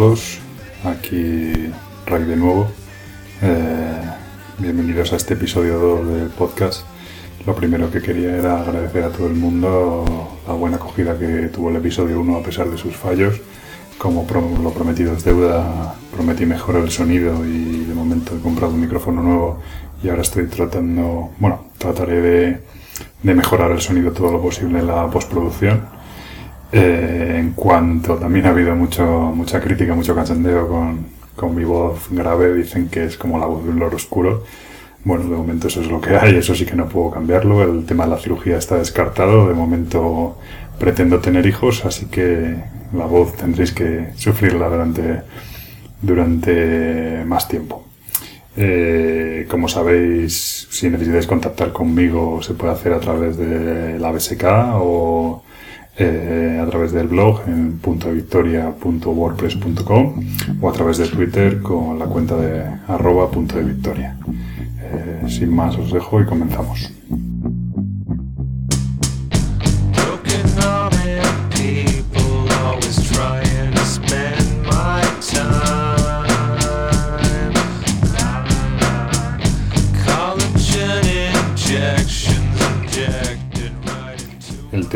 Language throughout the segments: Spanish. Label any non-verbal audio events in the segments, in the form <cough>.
Todos, aquí Ray de nuevo. Eh, bienvenidos a este episodio 2 del podcast. Lo primero que quería era agradecer a todo el mundo la buena acogida que tuvo el episodio 1 a pesar de sus fallos. Como lo prometido es deuda, prometí mejorar el sonido y de momento he comprado un micrófono nuevo y ahora estoy tratando, bueno, trataré de, de mejorar el sonido todo lo posible en la postproducción eh, en cuanto también ha habido mucho, mucha crítica, mucho cachondeo con, con mi voz grave, dicen que es como la voz de un loro oscuro. Bueno, de momento eso es lo que hay, eso sí que no puedo cambiarlo. El tema de la cirugía está descartado. De momento pretendo tener hijos, así que la voz tendréis que sufrirla durante, durante más tiempo. Eh, como sabéis, si necesitáis contactar conmigo, se puede hacer a través de la BSK o eh, a través del blog en .victoria.wordpress.com o a través de Twitter con la cuenta de arroba punto de victoria. Eh, sin más os dejo y comenzamos.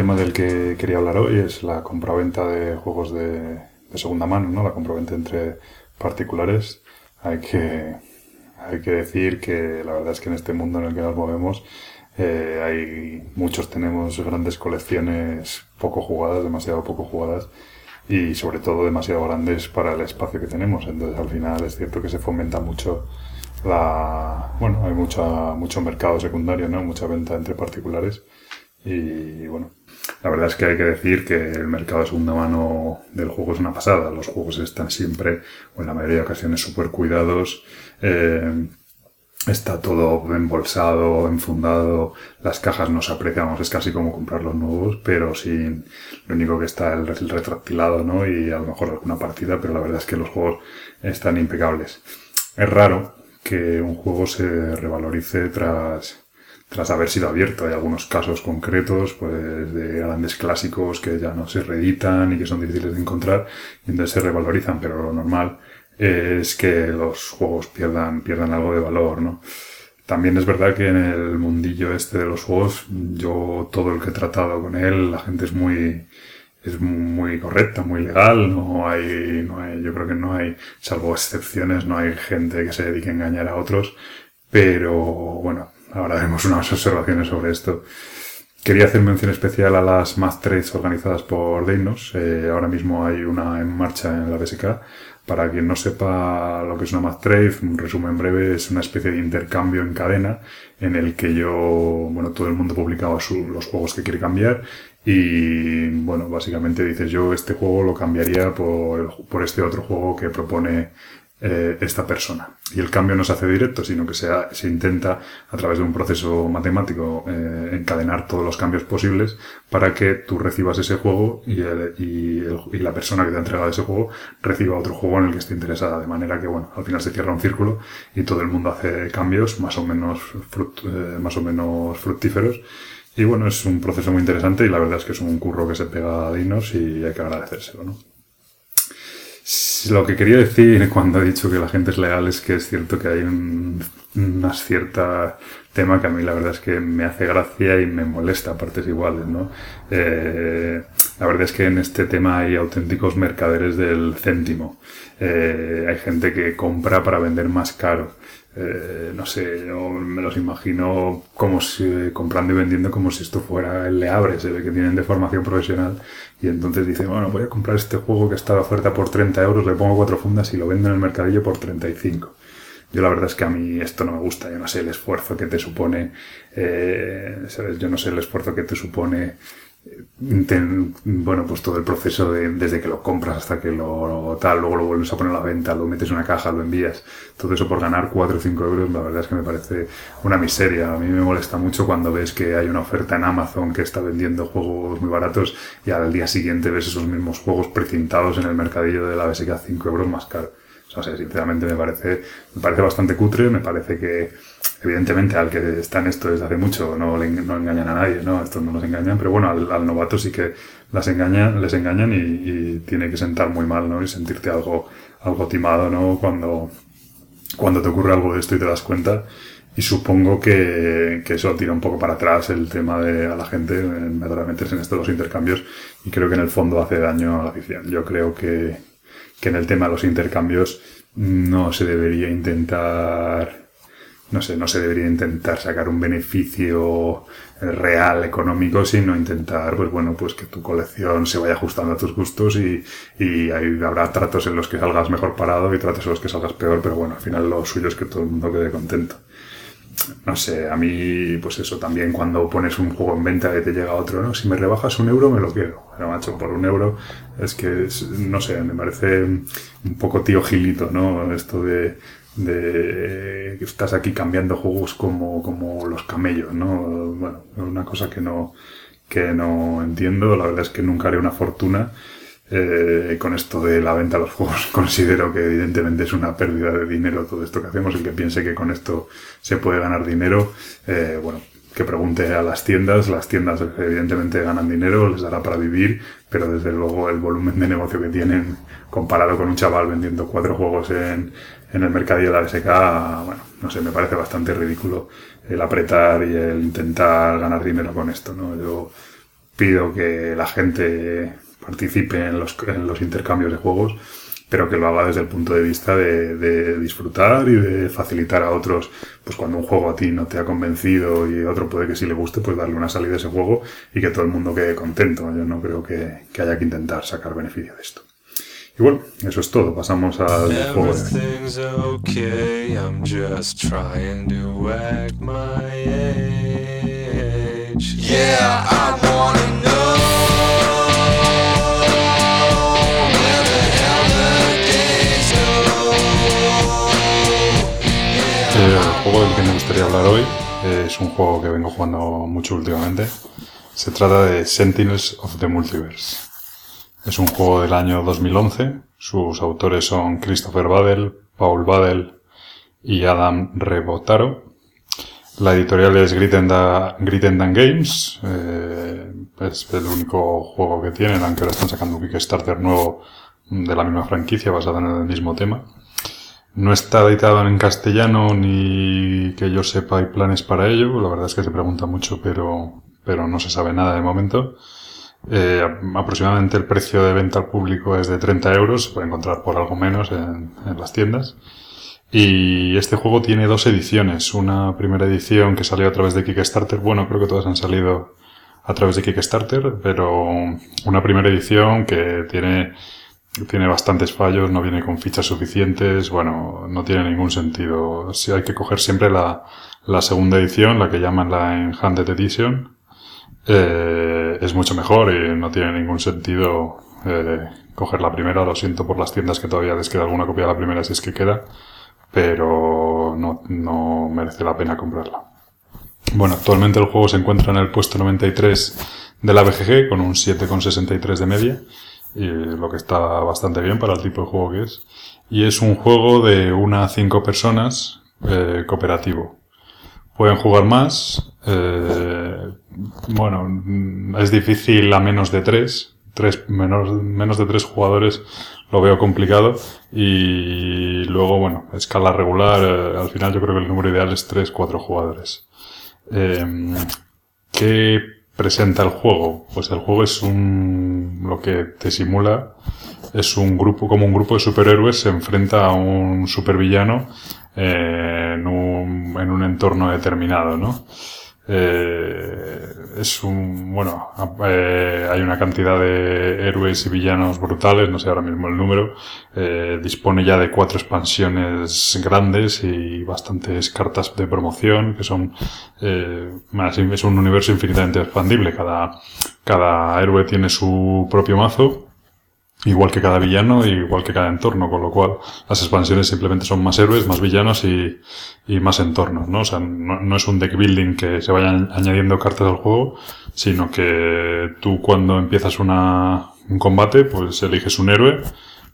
Tema del que quería hablar hoy es la compraventa de juegos de, segunda mano, ¿no? La compraventa entre particulares. Hay que, hay que decir que la verdad es que en este mundo en el que nos movemos eh, hay muchos tenemos grandes colecciones poco jugadas, demasiado poco jugadas y sobre todo demasiado grandes para el espacio que tenemos. Entonces al final es cierto que se fomenta mucho la, bueno, hay mucha, mucho mercado secundario, ¿no? Mucha venta entre particulares y bueno, la verdad es que hay que decir que el mercado de segunda mano del juego es una pasada. Los juegos están siempre, o en la mayoría de ocasiones, súper cuidados. Eh, está todo embolsado, enfundado, las cajas no se apreciamos, es casi como comprar los nuevos, pero sin lo único que está el, el retractilado, ¿no? Y a lo mejor alguna partida, pero la verdad es que los juegos están impecables. Es raro que un juego se revalorice tras tras haber sido abierto. Hay algunos casos concretos, pues, de grandes clásicos que ya no se reeditan y que son difíciles de encontrar, y entonces se revalorizan, pero lo normal es que los juegos pierdan, pierdan algo de valor, ¿no? También es verdad que en el mundillo este de los juegos, yo todo el que he tratado con él, la gente es muy, es muy correcta, muy legal, no hay, no hay, yo creo que no hay, salvo excepciones, no hay gente que se dedique a engañar a otros, pero bueno, Ahora haremos unas observaciones sobre esto. Quería hacer mención especial a las math trades organizadas por Deinos. Eh, ahora mismo hay una en marcha en la BSK. Para quien no sepa lo que es una math trade, un resumen breve, es una especie de intercambio en cadena en el que yo, bueno, todo el mundo publicaba los juegos que quiere cambiar y, bueno, básicamente dices yo este juego lo cambiaría por, por este otro juego que propone eh, esta persona. Y el cambio no se hace directo, sino que se, se intenta, a través de un proceso matemático, eh, encadenar todos los cambios posibles para que tú recibas ese juego y, y, la persona que te ha entregado ese juego reciba otro juego en el que esté interesada. De manera que, bueno, al final se cierra un círculo y todo el mundo hace cambios más o menos, eh, más o menos fructíferos. Y bueno, es un proceso muy interesante y la verdad es que es un curro que se pega a Dinos y hay que agradecérselo, ¿no? Lo que quería decir <laughs> cuando he dicho que la gente es legal es que es cierto que hay un, una cierta tema que a mí la verdad es que me hace gracia y me molesta partes iguales, ¿no? Eh, la verdad es que en este tema hay auténticos mercaderes del céntimo. Eh, hay gente que compra para vender más caro. Eh, no sé, yo me los imagino como si comprando y vendiendo como si esto fuera el Leabre, se ve que tienen de formación profesional y entonces dicen, bueno, voy a comprar este juego que está de oferta por 30 euros, le pongo cuatro fundas y lo vendo en el mercadillo por 35. Yo la verdad es que a mí esto no me gusta, yo no sé el esfuerzo que te supone, eh, ¿sabes? Yo no sé el esfuerzo que te supone bueno, pues todo el proceso de, desde que lo compras hasta que lo tal, luego lo vuelves a poner a la venta, lo metes en una caja, lo envías, todo eso por ganar 4 o 5 euros, la verdad es que me parece una miseria. A mí me molesta mucho cuando ves que hay una oferta en Amazon que está vendiendo juegos muy baratos y al día siguiente ves esos mismos juegos precintados en el mercadillo de la BSK 5 euros más caro no sé, sinceramente me parece, me parece bastante cutre, me parece que evidentemente al que está en esto desde hace mucho no, le, no engañan a nadie, ¿no? Estos no nos engañan, pero bueno, al, novato sí que las engañan, les engañan y, tiene que sentar muy mal, ¿no? Y sentirte algo, algo timado, ¿no? Cuando, cuando te ocurre algo de esto y te das cuenta. Y supongo que, eso tira un poco para atrás el tema de a la gente meterse en estos los intercambios y creo que en el fondo hace daño a la afición. Yo creo que, que en el tema de los intercambios no se debería intentar no sé, no se debería intentar sacar un beneficio real económico, sino intentar, pues bueno, pues que tu colección se vaya ajustando a tus gustos y, y ahí habrá tratos en los que salgas mejor parado y tratos en los que salgas peor, pero bueno, al final lo suyo es que todo el mundo quede contento. No sé, a mí, pues eso, también cuando pones un juego en venta y te llega otro, ¿no? Si me rebajas un euro, me lo quiero. Pero, macho, por un euro, es que, no sé, me parece un poco tío gilito, ¿no? Esto de, de que estás aquí cambiando juegos como, como los camellos, ¿no? Bueno, una cosa que no, que no entiendo. La verdad es que nunca haré una fortuna. Eh, con esto de la venta de los juegos <laughs> considero que evidentemente es una pérdida de dinero todo esto que hacemos. El que piense que con esto se puede ganar dinero, eh, bueno, que pregunte a las tiendas. Las tiendas evidentemente ganan dinero, les dará para vivir, pero desde luego el volumen de negocio que tienen comparado con un chaval vendiendo cuatro juegos en, el mercadillo de la BSK, bueno, no sé, me parece bastante ridículo el apretar y el intentar ganar dinero con esto, ¿no? Yo pido que la gente participe en los, en los intercambios de juegos, pero que lo haga desde el punto de vista de, de, disfrutar y de facilitar a otros, pues cuando un juego a ti no te ha convencido y otro puede que sí le guste, pues darle una salida a ese juego y que todo el mundo quede contento. Yo no creo que, que haya que intentar sacar beneficio de esto. Y bueno, eso es todo. Pasamos al juego de okay, I'm just trying to act my age. Yeah, I wanna know. El juego del que me gustaría hablar hoy es un juego que vengo jugando mucho últimamente. Se trata de Sentinels of the Multiverse. Es un juego del año 2011. Sus autores son Christopher Badel, Paul Badel y Adam Rebotaro. La editorial es Grit and, Games. Eh, es el único juego que tienen, aunque ahora están sacando un Kickstarter nuevo de la misma franquicia basado en el mismo tema. No está editado en castellano ni que yo sepa hay planes para ello. La verdad es que se pregunta mucho, pero, pero no se sabe nada de momento. Eh, aproximadamente el precio de venta al público es de 30 euros, se puede encontrar por algo menos en, las tiendas. Y este juego tiene dos ediciones. Una primera edición que salió a través de Kickstarter. Bueno, creo que todas han salido a través de Kickstarter, pero una primera edición que tiene, tiene bastantes fallos, no viene con fichas suficientes, bueno, no tiene ningún sentido. Si hay que coger siempre la, la segunda edición, la que llaman la Enhanced Edition, eh, es mucho mejor y no tiene ningún sentido eh, coger la primera. Lo siento por las tiendas que todavía les queda alguna copia de la primera si es que queda, pero no, no merece la pena comprarla. Bueno, actualmente el juego se encuentra en el puesto 93 de la BGG con un 7,63 de media, lo que está bastante bien para el tipo de juego que es. Y es un juego de una a cinco personas eh, cooperativo. Pueden jugar más, eh, bueno, es difícil a menos de tres. tres menos, menos de tres jugadores lo veo complicado. Y luego, bueno, escala regular, eh, al final yo creo que el número ideal es tres, cuatro jugadores. ¿Qué presenta el juego? Pues el juego es un, lo que te simula, es un grupo, como un grupo de superhéroes se enfrenta a un supervillano en, un, en un entorno determinado, ¿no? Eh, es un, bueno, eh, hay una cantidad de héroes y villanos brutales, no sé ahora mismo el número, eh, dispone ya de cuatro expansiones grandes y bastantes cartas de promoción, que son, eh, es un universo infinitamente expandible, cada, cada héroe tiene su propio mazo, igual que cada villano, igual que cada entorno, con lo cual las expansiones simplemente son más héroes, más villanos y, y más entornos, ¿no? O sea, no, es un deck building que se vayan añadiendo cartas al juego, sino que tú cuando empiezas una, un combate, pues eliges un héroe,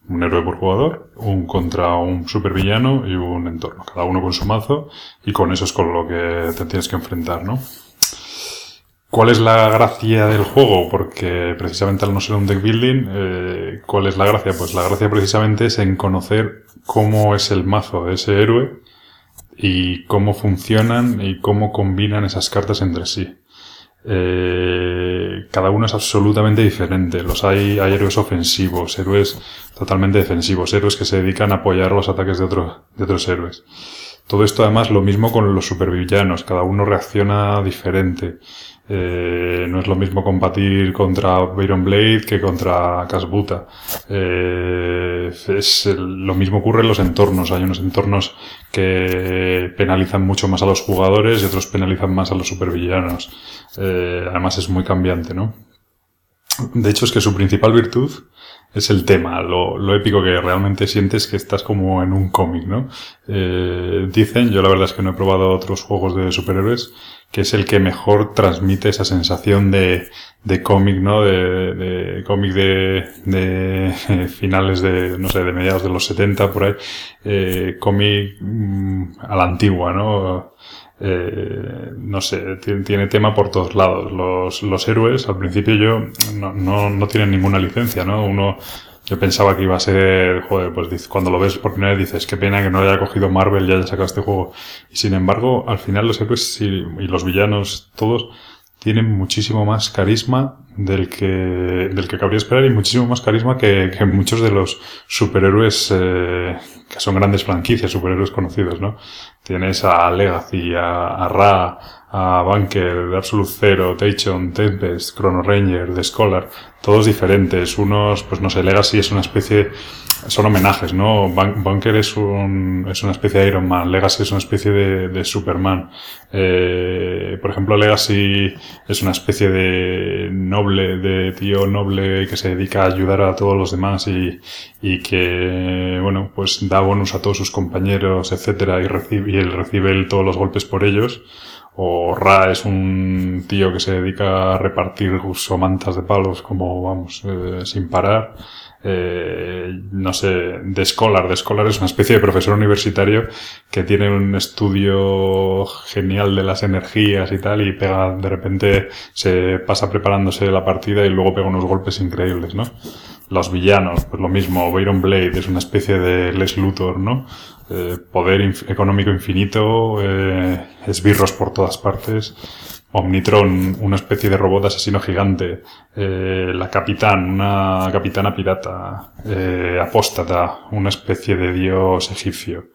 un héroe por jugador, un contra un supervillano y un entorno, cada uno con su mazo y con eso es con lo que te tienes que enfrentar, ¿no? ¿Cuál es la gracia del juego? Porque precisamente al no ser un deck building, eh, ¿cuál es la gracia? Pues la gracia precisamente es en conocer cómo es el mazo de ese héroe y cómo funcionan y cómo combinan esas cartas entre sí. Eh, cada uno es absolutamente diferente. Los hay, hay héroes ofensivos, héroes totalmente defensivos, héroes que se dedican a apoyar los ataques de, de otros héroes. Todo esto además lo mismo con los supervillanos, cada uno reacciona diferente. Eh, no es lo mismo combatir contra Byron Blade que contra Casbuta. Eh, es lo mismo ocurre en los entornos. Hay unos entornos que penalizan mucho más a los jugadores y otros penalizan más a los supervillanos. Eh, además es muy cambiante, ¿no? De hecho es que su principal virtud es el tema, lo, lo, épico que realmente sientes que estás como en un cómic, ¿no? Eh, dicen, yo la verdad es que no he probado otros juegos de superhéroes, que es el que mejor transmite esa sensación de, de cómic, ¿no? De, de cómic de, de <laughs> finales de, no sé, de mediados de los 70, por ahí, eh, cómic mm, a la antigua, ¿no? Eh, no sé, tiene, tema por todos lados. Los, los héroes, al principio yo, no, no, no tienen ninguna licencia, ¿no? Uno, yo pensaba que iba a ser, joder, pues cuando lo ves por primera vez dices, qué pena que no haya cogido Marvel y haya sacado este juego. Y sin embargo, al final los héroes y, los villanos, todos, tienen muchísimo más carisma del que, del que cabría esperar y muchísimo más carisma que, que muchos de los superhéroes eh, que son grandes franquicias, superhéroes conocidos, ¿no? Tienes a Legacy, a, Ra, a Bunker, Absolute Zero, Tachon, Tempest, Chrono Ranger, The Scholar, todos diferentes. Unos, pues no sé, Legacy es una especie son homenajes, ¿no? Bunker es, un, es una especie de Iron Man, Legacy es una especie de, Superman. Eh, por ejemplo, Legacy es una especie de noble, de tío noble que se dedica a ayudar a todos los demás y, y que, bueno, pues da bonus a todos sus compañeros, etcétera, y, recibe, él recibe todos los golpes por ellos. O Ra es un tío que se dedica a repartir somantas de palos como, vamos, eh, sin parar eh, no sé, de Scholar. De Scholar es una especie de profesor universitario que tiene un estudio genial de las energías y tal y pega, de repente se pasa preparándose la partida y luego pega unos golpes increíbles, ¿no? Los villanos, pues lo mismo, Byron Blade es una especie de Les Luthor, ¿no? Eh, poder económico infinito, eh, esbirros por todas partes. Omnitron, una especie de robot asesino gigante, eh, la capitán, una capitana pirata, apóstata, una especie de dios egipcio.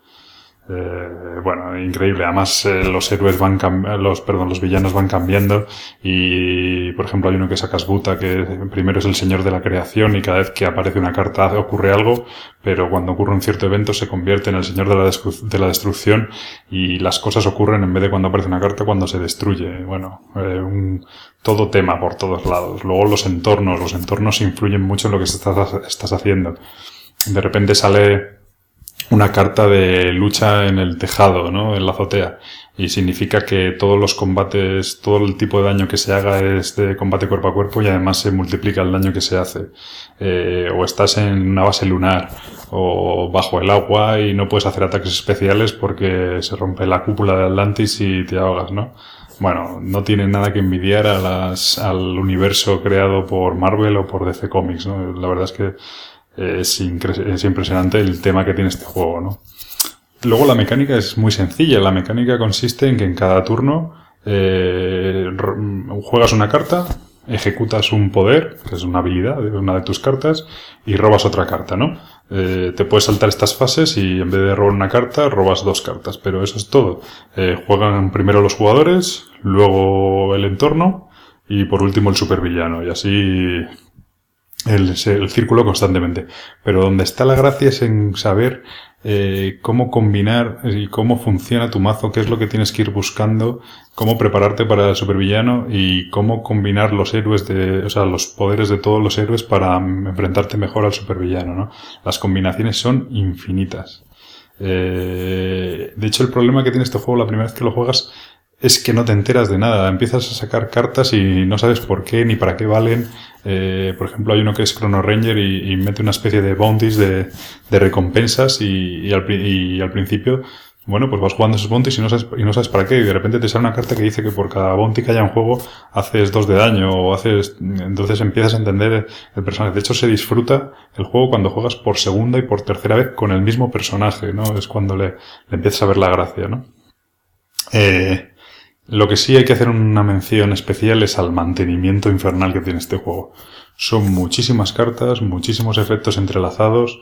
Eh, bueno, increíble. Además, eh, los héroes van los, perdón, los villanos van cambiando y, por ejemplo, hay uno que es Akasbuta, que primero es el señor de la creación y cada vez que aparece una carta ocurre algo, pero cuando ocurre un cierto evento se convierte en el señor de la, de la destrucción y las cosas ocurren en vez de cuando aparece una carta, cuando se destruye. Bueno, eh, un, todo tema por todos lados. Luego los entornos, los entornos influyen mucho en lo que estás, estás haciendo. De repente sale una carta de lucha en el tejado, ¿no? En la azotea. Y significa que todos los combates, todo el tipo de daño que se haga es de combate cuerpo a cuerpo y además se multiplica el daño que se hace. Eh, o estás en una base lunar o bajo el agua y no puedes hacer ataques especiales porque se rompe la cúpula de Atlantis y te ahogas, ¿no? Bueno, no tiene nada que envidiar a las, al universo creado por Marvel o por DC Comics, ¿no? La verdad es que es, es impresionante el tema que tiene este juego, ¿no? Luego la mecánica es muy sencilla. La mecánica consiste en que en cada turno eh, juegas una carta, ejecutas un poder, que es una habilidad de una de tus cartas, y robas otra carta, ¿no? Eh, te puedes saltar estas fases y en vez de robar una carta, robas dos cartas, pero eso es todo. Eh, juegan primero los jugadores, luego el entorno y por último el supervillano, y así el, círculo constantemente. Pero donde está la gracia es en saber eh, cómo combinar y cómo funciona tu mazo, qué es lo que tienes que ir buscando, cómo prepararte para el supervillano y cómo combinar los héroes de, o sea, los poderes de todos los héroes para enfrentarte mejor al supervillano, ¿no? Las combinaciones son infinitas. Eh, de hecho, el problema que tiene este juego la primera vez que lo juegas es que no te enteras de nada. Empiezas a sacar cartas y no sabes por qué ni para qué valen. Eh, por ejemplo, hay uno que es Chrono Ranger y, mete una especie de bounties de, recompensas y, al, principio bueno, pues vas jugando esos bounties y no, sabes, y no sabes para qué, y de repente te sale una carta que dice que por cada bounty que haya en juego haces dos de daño, o haces, entonces empiezas a entender el personaje. De hecho, se disfruta el juego cuando juegas por segunda y por tercera vez con el mismo personaje, ¿no? Es cuando le, le empiezas a ver la gracia, ¿no? Eh, lo que sí hay que hacer una mención especial es al mantenimiento infernal que tiene este juego. Son muchísimas cartas, muchísimos efectos entrelazados.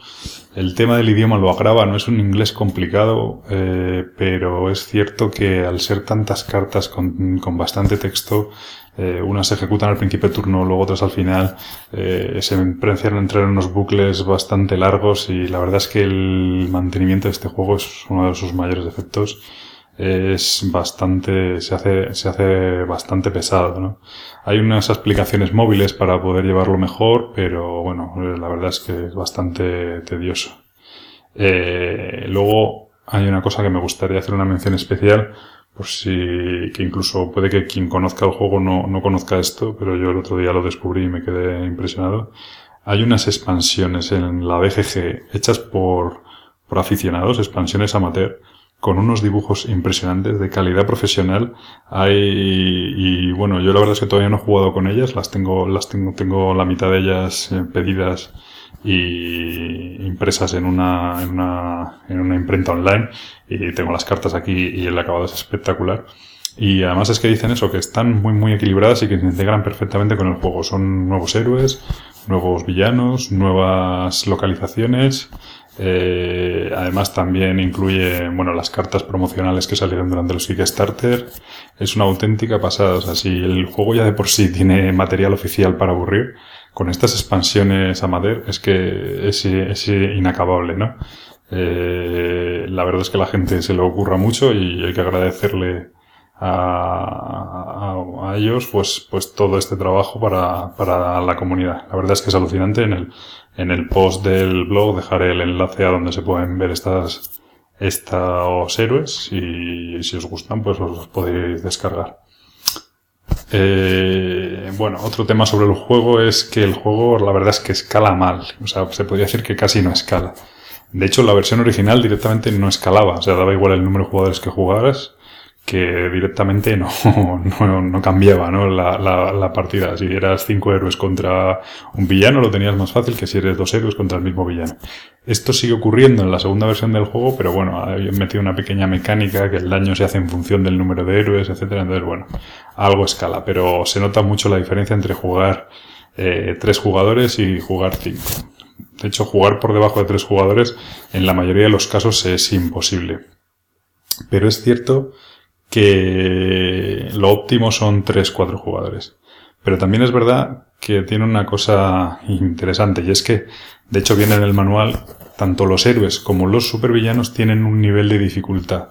El tema del idioma lo agrava, no es un inglés complicado, eh, pero es cierto que al ser tantas cartas con, bastante texto, eh, unas se ejecutan al principio de turno, luego otras al final, eh, se empiezan a entrar en unos bucles bastante largos y la verdad es que el mantenimiento de este juego es uno de sus mayores defectos es bastante, se hace, se hace bastante pesado, ¿no? Hay unas aplicaciones móviles para poder llevarlo mejor, pero bueno, la verdad es que es bastante tedioso. Eh, luego hay una cosa que me gustaría hacer una mención especial, por si, que incluso puede que quien conozca el juego no, no conozca esto, pero yo el otro día lo descubrí y me quedé impresionado. Hay unas expansiones en la BGG hechas por, por aficionados, expansiones amateur, con unos dibujos impresionantes de calidad profesional. Hay, y bueno, yo la verdad es que todavía no he jugado con ellas, las tengo, las tengo, tengo la mitad de ellas eh, pedidas y impresas en una, en una, en una imprenta online y tengo las cartas aquí y el acabado es espectacular. Y además es que dicen eso, que están muy muy equilibradas y que se integran perfectamente con el juego. Son nuevos héroes, nuevos villanos, nuevas localizaciones, eh, además también incluye, bueno, las cartas promocionales que salieron durante los Kickstarter. Es una auténtica pasada. O sea, si el juego ya de por sí tiene material oficial para aburrir, con estas expansiones a Mader es que es, inacabable, ¿no? Eh, la verdad es que la gente se le ocurra mucho y hay que agradecerle a, ellos pues, pues todo este trabajo para, para la comunidad. La verdad es que es alucinante en el, en el post del blog dejaré el enlace a donde se pueden ver estas, estos héroes y si os gustan pues os los podéis descargar. Eh, bueno, otro tema sobre el juego es que el juego la verdad es que escala mal. O sea, se podría decir que casi no escala. De hecho, la versión original directamente no escalaba. O sea, daba igual el número de jugadores que jugaras que directamente no, <laughs> no, no cambiaba ¿no? La, la, la, partida. Si eras cinco héroes contra un villano, lo tenías más fácil que si eres dos héroes contra el mismo villano. Esto sigue ocurriendo en la segunda versión del juego, pero bueno, he metido una pequeña mecánica que el daño se hace en función del número de héroes, etcétera. Entonces, bueno, algo escala, pero se nota mucho la diferencia entre jugar eh, tres jugadores y jugar cinco. De hecho, jugar por debajo de tres jugadores en la mayoría de los casos es imposible. Pero es cierto que lo óptimo son 3-4 jugadores. Pero también es verdad que tiene una cosa interesante y es que, de hecho viene en el manual, tanto los héroes como los supervillanos tienen un nivel de dificultad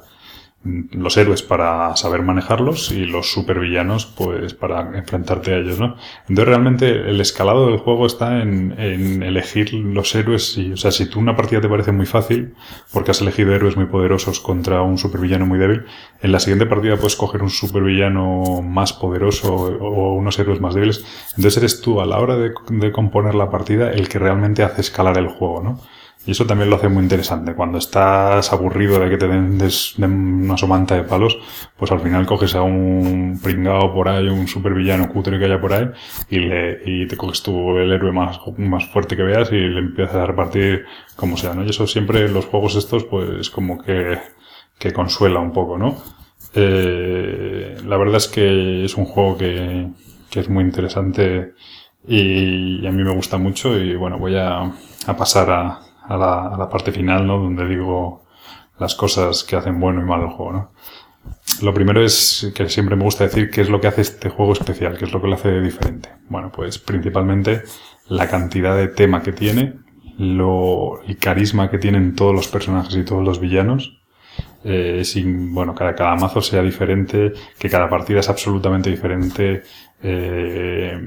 los héroes para saber manejarlos y los supervillanos pues para enfrentarte a ellos, ¿no? Entonces realmente el escalado del juego está en, en, elegir los héroes y, o sea, si tú una partida te parece muy fácil porque has elegido héroes muy poderosos contra un supervillano muy débil, en la siguiente partida puedes coger un supervillano más poderoso o unos héroes más débiles. Entonces eres tú a la hora de, de componer la partida el que realmente hace escalar el juego, ¿no? Y eso también lo hace muy interesante. Cuando estás aburrido de que te den, una somanta de palos, pues al final coges a un pringao por ahí, un supervillano cutre que haya por ahí, y, le, y te coges tú el héroe más, más fuerte que veas y le empiezas a repartir como sea, ¿no? Y eso siempre los juegos estos, pues como que, que consuela un poco, ¿no? Eh, la verdad es que es un juego que, que es muy interesante y, a mí me gusta mucho y bueno, voy a, a pasar a, a la, parte final, ¿no? Donde digo las cosas que hacen bueno y malo el juego, ¿no? Lo primero es que siempre me gusta decir qué es lo que hace este juego especial, qué es lo que lo hace diferente. Bueno, pues principalmente la cantidad de tema que tiene, lo, el carisma que tienen todos los personajes y todos los villanos. Eh, sin, bueno, cada, cada mazo sea diferente, que cada partida es absolutamente diferente. Eh,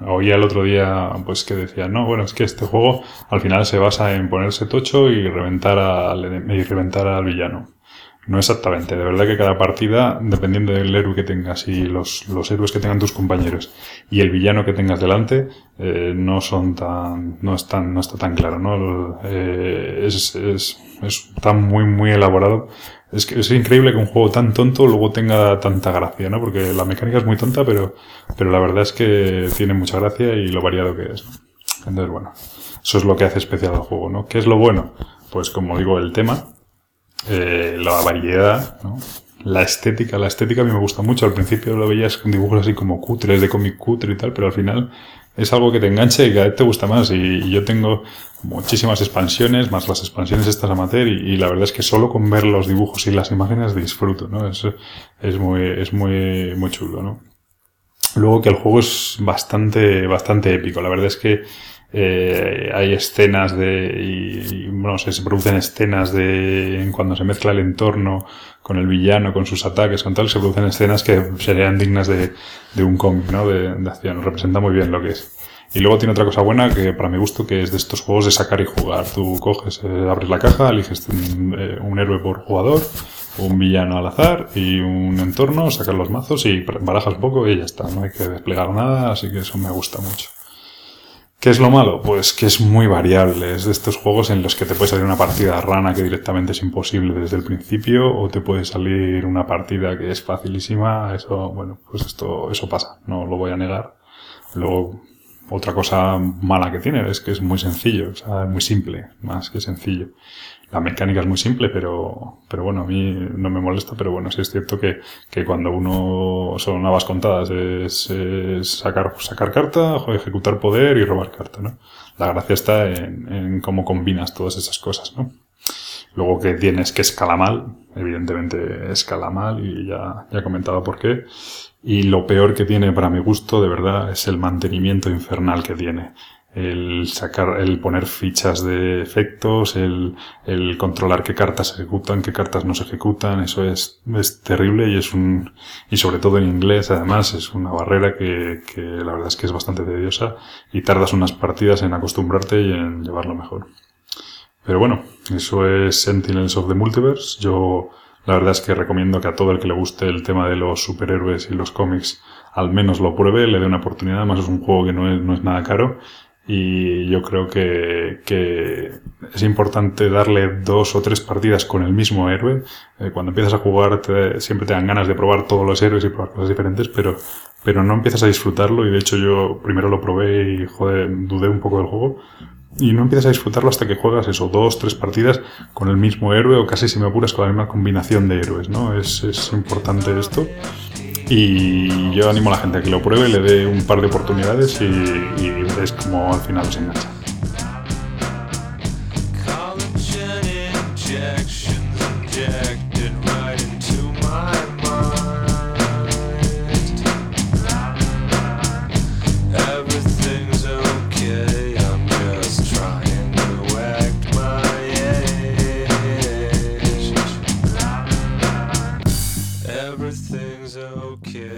Oía el otro día, pues que decía, no, bueno, es que este juego al final se basa en ponerse tocho y reventar al, y reventar al villano. No exactamente, de verdad que cada partida, dependiendo del héroe que tengas y los, los héroes que tengan tus compañeros y el villano que tengas delante, eh, no son tan, no están, no está tan claro, ¿no? Eh, es, es, está muy, muy elaborado. Es que es increíble que un juego tan tonto luego tenga tanta gracia, ¿no? Porque la mecánica es muy tonta, pero, pero la verdad es que tiene mucha gracia y lo variado que es. Entonces, bueno, eso es lo que hace especial al juego, ¿no? ¿Qué es lo bueno? Pues como digo, el tema, eh, la variedad, ¿no? La estética, la estética a mí me gusta mucho. Al principio lo veías con dibujos así como cutres, de cómic cutre y tal, pero al final es algo que te engancha y cada vez te gusta más. Y, yo tengo muchísimas expansiones, más las expansiones estas amateur, y, y, la verdad es que solo con ver los dibujos y las imágenes disfruto, ¿no? Es, es muy, es muy, muy chulo, ¿no? Luego que el juego es bastante, bastante épico. La verdad es que eh, hay escenas de, y, bueno, se, se, producen escenas de, cuando se mezcla el entorno con el villano, con sus ataques, con tal, se producen escenas que serían dignas de, de un cómic, ¿no? De, de acción. Representa muy bien lo que es. Y luego tiene otra cosa buena que para mi gusto que es de estos juegos de sacar y jugar. Tú coges, eh, abres la caja, eliges un, eh, un, héroe por jugador, un villano al azar y un entorno, sacas los mazos y barajas un poco y ya está. No hay que desplegar nada, así que eso me gusta mucho. ¿Qué es lo malo? Pues que es muy variable. Es de estos juegos en los que te puede salir una partida rana que directamente es imposible desde el principio, o te puede salir una partida que es facilísima. Eso, bueno, pues esto, eso pasa. No lo voy a negar. Luego, otra cosa mala que tiene es que es muy sencillo, o muy simple, más que sencillo la mecánica es muy simple, pero, pero bueno, a mí no me molesta, pero bueno, sí es cierto que, que cuando uno son habas contadas es, es sacar, sacar carta, ejecutar poder y robar carta, ¿no? La gracia está en, en cómo combinas todas esas cosas, ¿no? Luego que tienes que escala mal, evidentemente escala mal y ya, ya he comentado por qué. Y lo peor que tiene para mi gusto, de verdad, es el mantenimiento infernal que tiene el sacar, el poner fichas de efectos, el, el controlar qué cartas se ejecutan, qué cartas no se ejecutan, eso es, es terrible y es un, y sobre todo en inglés además es una barrera que, que la verdad es que es bastante tediosa y tardas unas partidas en acostumbrarte y en llevarlo mejor. Pero bueno, eso es Sentinels of the Multiverse. Yo la verdad es que recomiendo que a todo el que le guste el tema de los superhéroes y los cómics al menos lo pruebe, le dé una oportunidad. Además es un juego que no es, no es nada caro y yo creo que, que, es importante darle dos o tres partidas con el mismo héroe. Eh, cuando empiezas a jugar te, siempre te dan ganas de probar todos los héroes y probar cosas diferentes, pero, pero no empiezas a disfrutarlo y de hecho yo primero lo probé y joder, dudé un poco del juego. Y no empiezas a disfrutarlo hasta que juegas eso, dos, tres partidas con el mismo héroe o casi si me apuras con la misma combinación de héroes, ¿no? Es, es importante esto. Y yo animo a la gente a que lo pruebe, le dé un par de oportunidades y, y veréis cómo al final os engancha.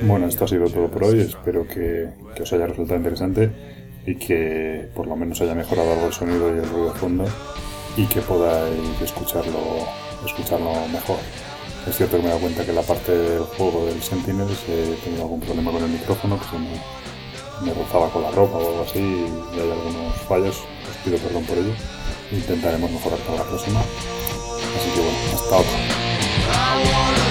Bueno, esto ha sido todo por hoy. Espero que, que, os haya resultado interesante y que por lo menos haya mejorado algo el sonido y el ruido de fondo y que podáis escucharlo, escucharlo mejor. Es cierto que me he dado cuenta que la parte del juego del Sentinels he tenido algún problema con el micrófono, que se me, me rozaba con la ropa o algo así y hay algunos fallos. Os pido perdón por ello. Intentaremos mejorar para la próxima. Así que bueno, hasta otra.